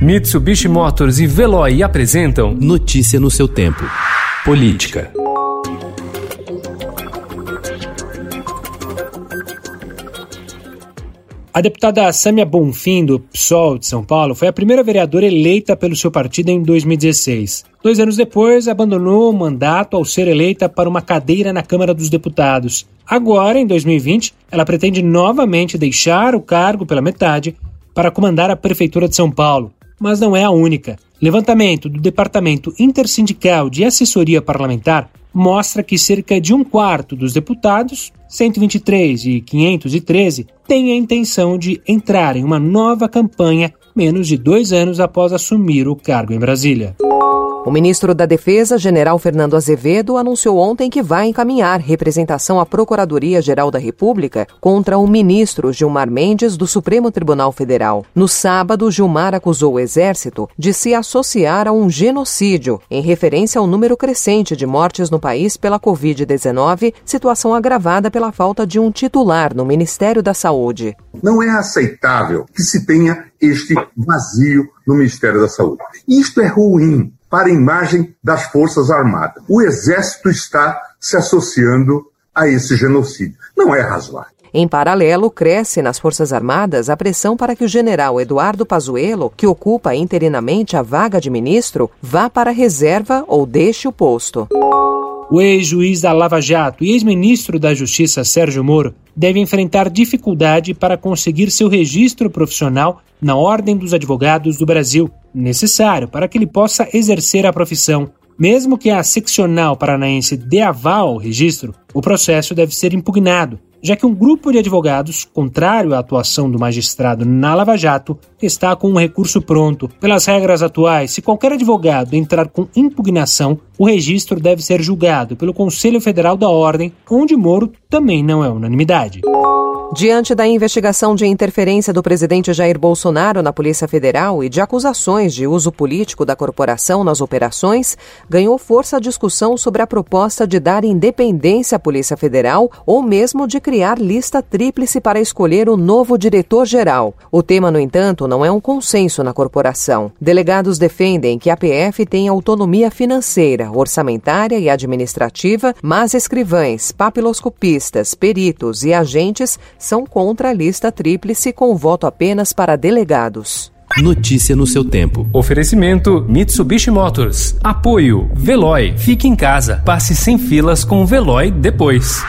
Mitsubishi Motors e Veloy apresentam Notícia no seu tempo. Política. A deputada Sâmia Bonfim, do PSOL de São Paulo, foi a primeira vereadora eleita pelo seu partido em 2016. Dois anos depois, abandonou o mandato ao ser eleita para uma cadeira na Câmara dos Deputados. Agora, em 2020, ela pretende novamente deixar o cargo pela metade para comandar a Prefeitura de São Paulo. Mas não é a única. Levantamento do Departamento Intersindical de Assessoria Parlamentar mostra que cerca de um quarto dos deputados, 123 e 513, têm a intenção de entrar em uma nova campanha menos de dois anos após assumir o cargo em Brasília. O ministro da Defesa, general Fernando Azevedo, anunciou ontem que vai encaminhar representação à Procuradoria-Geral da República contra o ministro Gilmar Mendes do Supremo Tribunal Federal. No sábado, Gilmar acusou o Exército de se associar a um genocídio, em referência ao número crescente de mortes no país pela Covid-19, situação agravada pela falta de um titular no Ministério da Saúde. Não é aceitável que se tenha este vazio no Ministério da Saúde. Isto é ruim para a imagem das Forças Armadas. O Exército está se associando a esse genocídio. Não é razoável. Em paralelo, cresce nas Forças Armadas a pressão para que o general Eduardo Pazuello, que ocupa interinamente a vaga de ministro, vá para a reserva ou deixe o posto. O ex-juiz da Lava Jato e ex-ministro da Justiça Sérgio Moro deve enfrentar dificuldade para conseguir seu registro profissional na Ordem dos Advogados do Brasil, necessário para que ele possa exercer a profissão. Mesmo que a seccional paranaense dê aval ao registro, o processo deve ser impugnado já que um grupo de advogados, contrário à atuação do magistrado na Lava Jato, está com um recurso pronto. Pelas regras atuais, se qualquer advogado entrar com impugnação, o registro deve ser julgado pelo Conselho Federal da Ordem, onde Moro também não é unanimidade. Diante da investigação de interferência do presidente Jair Bolsonaro na Polícia Federal e de acusações de uso político da corporação nas operações, ganhou força a discussão sobre a proposta de dar independência à Polícia Federal ou mesmo de criar lista tríplice para escolher o novo diretor-geral. O tema, no entanto, não é um consenso na corporação. Delegados defendem que a PF tem autonomia financeira, orçamentária e administrativa, mas escrivães, papiloscopistas, peritos e agentes são contra a lista tríplice com voto apenas para delegados. Notícia no seu tempo. Oferecimento Mitsubishi Motors. Apoio Veloy. Fique em casa. Passe sem filas com o Veloy depois.